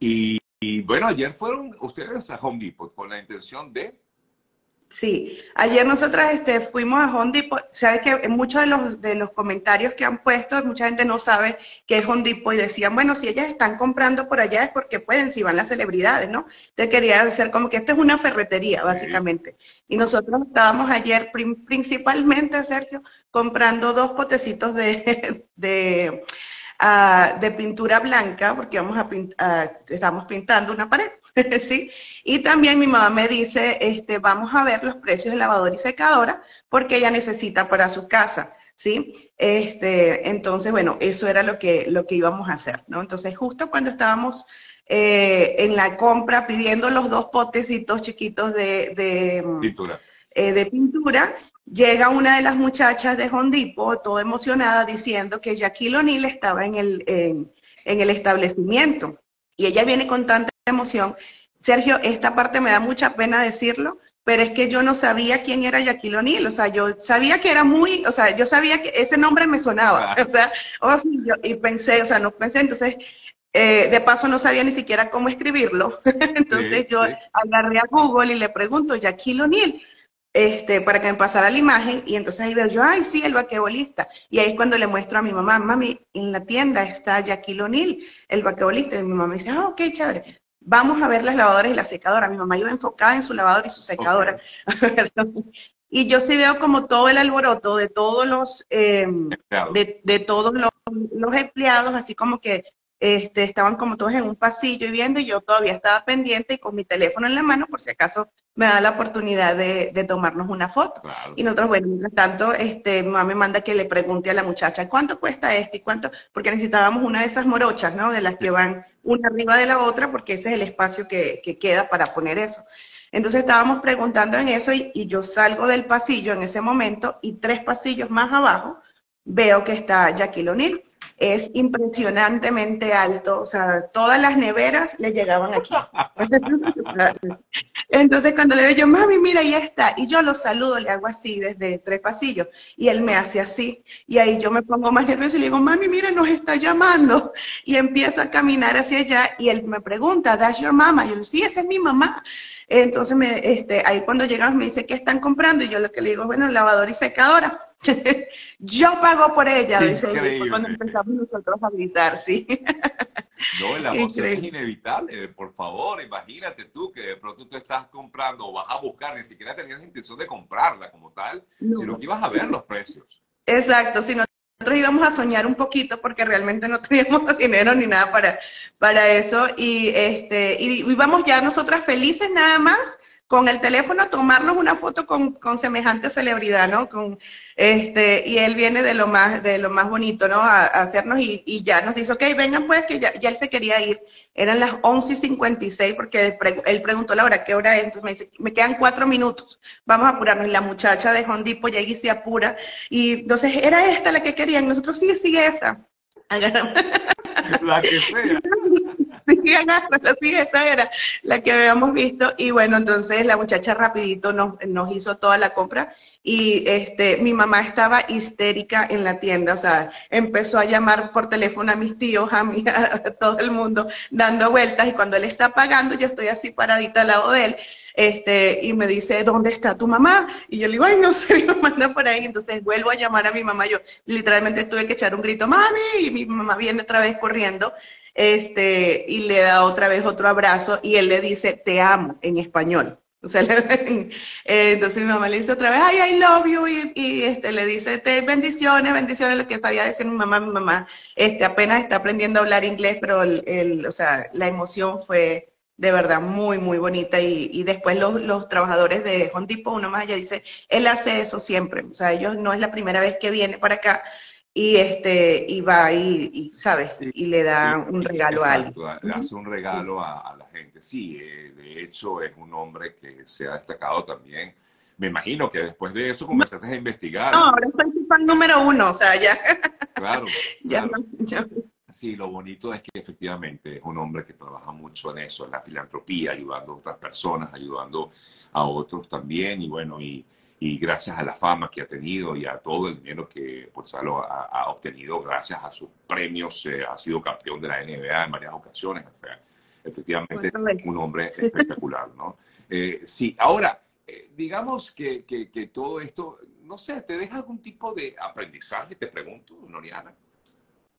Y, y bueno, ayer fueron ustedes a Home Depot con la intención de Sí, ayer nosotras este, fuimos a Home Depot, sabes que muchos de los, de los comentarios que han puesto, mucha gente no sabe qué es Home Depot y decían, bueno, si ellas están comprando por allá es porque pueden, si van las celebridades, ¿no? Te quería decir como que esto es una ferretería, básicamente. Y nosotros estábamos ayer principalmente, Sergio, comprando dos potecitos de, de, ah, de pintura blanca, porque vamos a, estamos pintando una pared. ¿sí? Y también mi mamá me dice, este, vamos a ver los precios de lavadora y secadora porque ella necesita para su casa, ¿sí? Este, entonces, bueno, eso era lo que, lo que íbamos a hacer, ¿no? Entonces, justo cuando estábamos eh, en la compra pidiendo los dos potecitos chiquitos de, de mm, pintura. Eh, de pintura, llega una de las muchachas de Hondipo, toda emocionada, diciendo que Jackie O'Neill estaba en el, en, en el establecimiento. Y ella viene con tanta emoción. Sergio, esta parte me da mucha pena decirlo, pero es que yo no sabía quién era Jackie O'Neill, o sea, yo sabía que era muy, o sea, yo sabía que ese nombre me sonaba, o sea, oh, yo, y pensé, o sea, no pensé, entonces, eh, de paso no sabía ni siquiera cómo escribirlo, entonces yo agarré a Google y le pregunto, Jackie O'Neill, este, para que me pasara la imagen, y entonces ahí veo yo, ay, sí, el vaquebolista. Y ahí es cuando le muestro a mi mamá, mami, en la tienda está Jackie O'Neill, el vaquebolista. Y mi mamá dice, ah, ok, chévere vamos a ver las lavadoras y la secadora. Mi mamá iba enfocada en su lavadora y su secadora. y yo sí veo como todo el alboroto de todos los, em, de, todos los, empleados, así como que este, estaban como todos en un pasillo y viendo, y yo todavía estaba pendiente y con mi teléfono en la mano, por si acaso me da la oportunidad de, tomarnos una foto. Y nosotros, bueno, mientras tanto, este, mamá me manda que le pregunte a la muchacha, ¿cuánto cuesta este y cuánto? Porque necesitábamos una de esas morochas, ¿no? De las que van una arriba de la otra, porque ese es el espacio que, queda para poner eso. Entonces estábamos preguntando en eso y, y, yo salgo del pasillo en ese momento y tres pasillos más abajo veo que está Jackie O'Neill es impresionantemente alto, o sea, todas las neveras le llegaban aquí. Entonces cuando le digo yo, mami, mira, ahí está, y yo lo saludo, le hago así desde tres pasillos, y él me hace así, y ahí yo me pongo más nervioso y le digo, mami, mira, nos está llamando, y empiezo a caminar hacia allá, y él me pregunta, ¿that's your mama? Y yo, sí, esa es mi mamá. Entonces, me, este, ahí cuando llegamos me dice, ¿qué están comprando? Y yo lo que le digo, bueno, lavadora y secadora. Yo pago por ella, dice, cuando empezamos nosotros a gritar, sí. no, la emoción es inevitable, por favor, imagínate tú que de pronto tú estás comprando o vas a buscar, ni siquiera tenías intención de comprarla como tal, sino que ibas a ver los precios. Exacto, si nosotros íbamos a soñar un poquito porque realmente no teníamos dinero ni nada para, para eso y este y íbamos ya nosotras felices nada más con el teléfono tomarnos una foto con, con, semejante celebridad, ¿no? Con, este, y él viene de lo más, de lo más bonito, ¿no? A, hacernos y, y, ya nos dice, ok, vengan pues, que ya, ya él se quería ir. Eran las 11 y 56 porque él preguntó la hora, ¿qué hora es? Entonces me dice, me quedan cuatro minutos, vamos a apurarnos. Y la muchacha de Hondipo llega y se apura. Y entonces, ¿era esta la que querían? Nosotros, sí, sí, esa. La que sea. sí, esa era la que habíamos visto. Y bueno, entonces la muchacha rapidito nos, hizo toda la compra y este, mi mamá estaba histérica en la tienda, o sea, empezó a llamar por teléfono a mis tíos, a, mí, a todo el mundo, dando vueltas y cuando él está pagando, yo estoy así paradita al lado de él, este, y me dice, ¿dónde está tu mamá? Y yo le digo, ay, no sé, mi mamá anda por ahí, entonces vuelvo a llamar a mi mamá, yo literalmente tuve que echar un grito, mami, y mi mamá viene otra vez corriendo, este, y le da otra vez otro abrazo y él le dice, te amo en español. Eh, entonces mi mamá le dice otra vez, ay, I love you, y, este, le dice, te, bendiciones, bendiciones, lo que sabía decir mi mamá, mi mamá, este, apenas está aprendiendo a hablar inglés, pero el, o sea, la emoción fue de verdad muy, muy bonita, y, y después los, los trabajadores de Hondipo, uno más allá dice, él hace eso siempre, o sea, ellos no es la primera vez que viene para acá, y este y va y, sabes y, le da un regalo a alguien. hace un regalo a, la gente. Sí eh, de hecho es un hombre que se ha destacado también. Me imagino que después de eso comenzaste a investigar. No ahora soy fan número uno o sea ya. Claro, sí lo bonito es que efectivamente es un hombre que trabaja mucho en eso en la filantropía ayudando a otras personas ayudando a otros también y bueno y y gracias a la fama que ha tenido y a todo el dinero que pues, ha, ha, obtenido gracias a sus premios, eh, ha sido campeón de la NBA en varias ocasiones. efectivamente un hombre espectacular, ¿no? Eh, sí, ahora, eh, digamos que, que, que, todo esto, no sé, ¿te deja algún tipo de aprendizaje? Te pregunto, Noriana.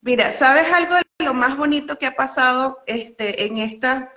Mira, ¿sabes algo de lo más bonito que ha pasado este, en estas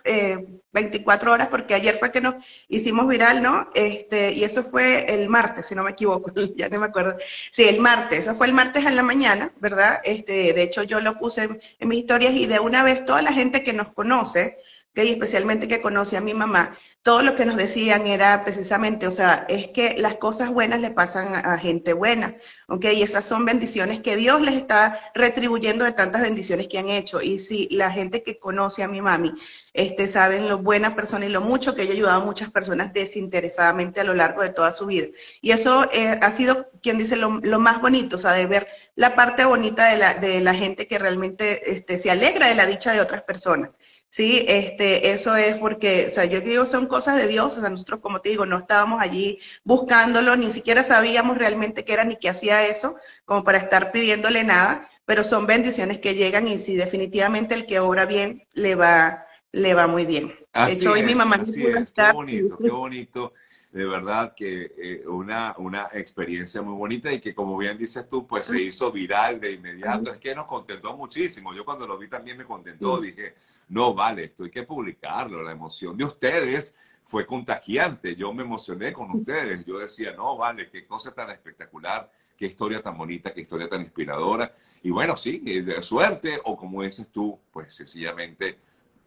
24 eh, horas? Porque ayer fue que nos hicimos viral, ¿no? Este, y eso fue el martes, si no me equivoco, ya no me acuerdo. Sí, el martes, eso fue el martes en la mañana, ¿verdad? Este, de hecho, yo lo puse en, mis historias y de una vez toda la gente que nos conoce, y especialmente que conoce a mi mamá, todo lo que nos decían era precisamente, o sea, es que las cosas buenas le pasan a, gente buena, ¿ok? Y esas son bendiciones que Dios les está retribuyendo de tantas bendiciones que han hecho. Y si la gente que conoce a mi mami, este, saben lo buena persona y lo mucho que ella ha ayudado a muchas personas desinteresadamente a lo largo de toda su vida. Y eso eh, ha sido, quien dice, lo, más bonito, o sea, de ver la parte bonita de la, de la gente que realmente este, se alegra de la dicha de otras personas. Sí, este, eso es porque, o sea, yo digo, son cosas de Dios, o sea, nosotros, como te digo, no estábamos allí buscándolo, ni siquiera sabíamos realmente qué era ni qué hacía eso, como para estar pidiéndole nada, pero son bendiciones que llegan y si definitivamente el que obra bien le va, le va muy bien. de hecho, hoy mi mamá así es. Qué bonito, qué bonito. De verdad que eh, una, una experiencia muy bonita y que como bien dices tú, pues se hizo viral de inmediato. Es que nos contentó muchísimo. Yo cuando lo vi también me contentó. Dije, no vale, esto hay que publicarlo, la emoción de ustedes fue contagiante, yo me emocioné con ustedes, yo decía, no vale, qué cosa tan espectacular, qué historia tan bonita, qué historia tan inspiradora. Y bueno, sí, de suerte o como dices tú, pues sencillamente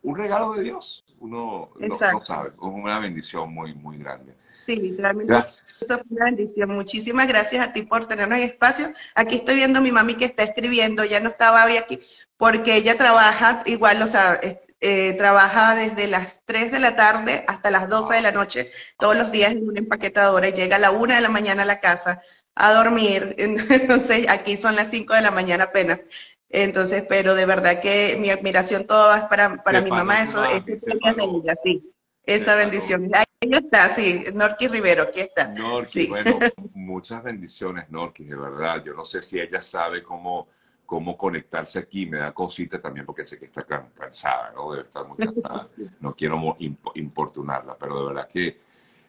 un regalo de Dios. Uno no, sabe, es una bendición muy, muy grande. Sí, literalmente. Gracias. Una bendición. Muchísimas gracias a ti por tenernos en espacio. Aquí estoy viendo a mi mami que está escribiendo, ya no estaba hoy aquí porque ella trabaja igual, o sea, eh, trabaja desde las 3 de la tarde hasta las 12 de la noche, todos los días en una empaquetadora, y llega a la 1 de la mañana a la casa a dormir, entonces aquí son las 5 de la mañana apenas. Entonces, pero de verdad que mi admiración toda es para, para mi mamá, eso es ella, sí, esa bendición. Ahí está, sí, Norqui Rivero, aquí está. Norqui, bueno, muchas bendiciones, Norqui, de verdad. Yo no sé si ella sabe cómo cómo conectarse aquí. Me da cosita también porque sé que está cansada, ¿no? Debe estar muy cansada. No quiero importunarla, pero de verdad que,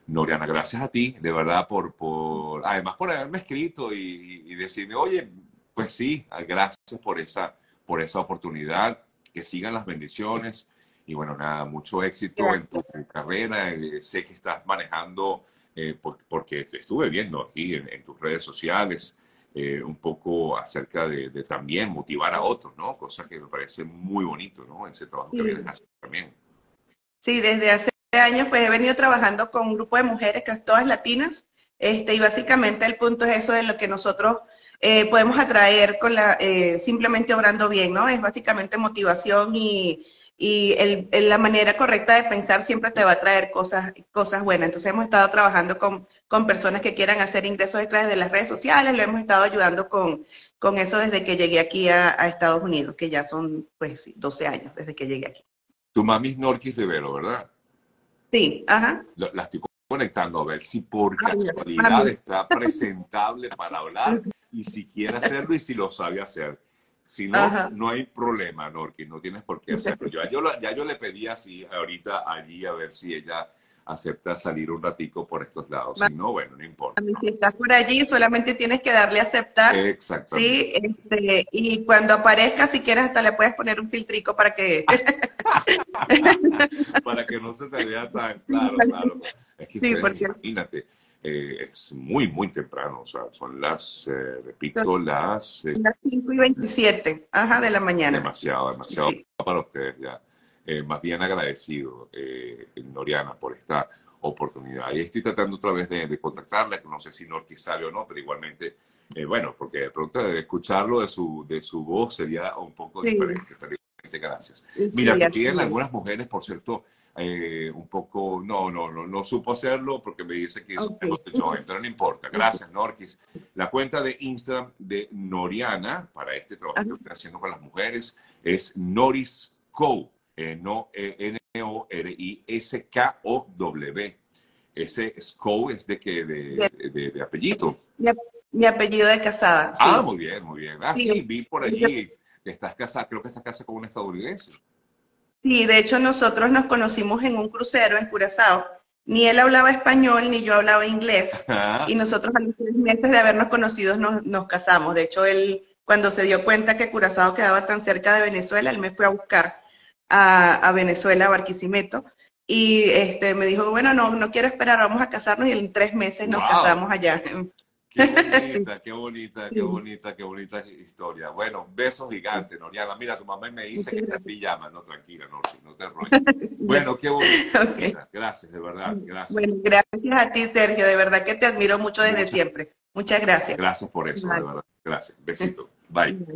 Noriana, gracias a ti, de verdad, por, por además por haberme escrito y, decirme, oye, pues sí, gracias por esa, por esa oportunidad, que sigan las bendiciones y bueno, nada, mucho éxito en tu, carrera. Eh, sé que estás manejando, eh, porque estuve viendo aquí en tus redes sociales, eh, un poco acerca de, también motivar a otros, ¿no? Cosa que me parece muy bonito, ¿no? Ese trabajo que vienes haciendo también. Sí, desde hace años pues he venido trabajando con un grupo de mujeres, que todas latinas, este, y básicamente el punto es eso de lo que nosotros eh, podemos atraer con la, eh, simplemente obrando bien, ¿no? Es básicamente motivación y, y el, la manera correcta de pensar siempre te va a traer cosas, cosas buenas. Entonces hemos estado trabajando con, con personas que quieran hacer ingresos extras de las redes sociales, lo hemos estado ayudando con, con eso desde que llegué aquí a, Estados Unidos, que ya son pues 12 años desde que llegué aquí. Tu mami es Norquis Rivero, ¿verdad? Sí, ajá. La estoy conectando a ver si por casualidad está presentable para hablar y si quiere hacerlo y si lo sabe hacer. Si no, no hay problema, Norki, no tienes por qué hacerlo. Yo, ya yo le pedí así ahorita allí a ver si ella acepta salir un ratico por estos lados. Si no, bueno, no importa. Si estás por allí, solamente tienes que darle a aceptar. Exactamente. Sí, este, y cuando aparezca, si quieres, hasta le puedes poner un filtrico para que... para que no se te vea tan claro, claro. Es que sí, porque... imagínate, eh, es muy, muy temprano, o sea, son las, eh, repito, las... Eh, las 5 y 27, ajá, de la mañana. Demasiado, demasiado para ustedes ya. más bien agradecido, Noriana, por esta oportunidad. Y estoy tratando otra vez de, contactarla, que no sé si Norti sabe o no, pero igualmente, bueno, porque de pronto escucharlo de su, de su voz sería un poco diferente. Gracias. Mira, te quieren algunas mujeres, por cierto, eh, un poco, no, no, no, no supo hacerlo porque me dice que okay. pero no importa. Gracias, Norquis. La cuenta de Instagram de Noriana para este trabajo que estoy haciendo con las mujeres es Noris Co, eh, no N-O-R-I-S-K-O-W. Ese SCO es de que de, de, apellido. Mi, apellido de casada. Ah, muy bien, muy bien. Ah, sí, vi por allí que estás casada, creo que estás casada con un estadounidense. Sí, de hecho nosotros nos conocimos en un crucero en Curazao. Ni él hablaba español, ni yo hablaba inglés. Y nosotros a los tres meses de habernos conocido nos, nos casamos. De hecho, él, cuando se dio cuenta que Curazao quedaba tan cerca de Venezuela, él me fue a buscar a, a Venezuela, a Barquisimeto. Y este, me dijo, bueno, no, no quiero esperar, vamos a casarnos. Y en tres meses nos casamos allá. Qué bonita, qué bonita, qué bonita, qué bonita historia. Bueno, besos gigantes, Noriana. Mira, tu mamá me dice que está en pijama. No, tranquila, no, no te enrolles. Bueno, qué bonita. Gracias, de verdad, gracias. Bueno, gracias a ti, Sergio. De verdad que te admiro mucho desde siempre. Muchas gracias. Gracias por eso, de verdad. Gracias. Besito. Bye.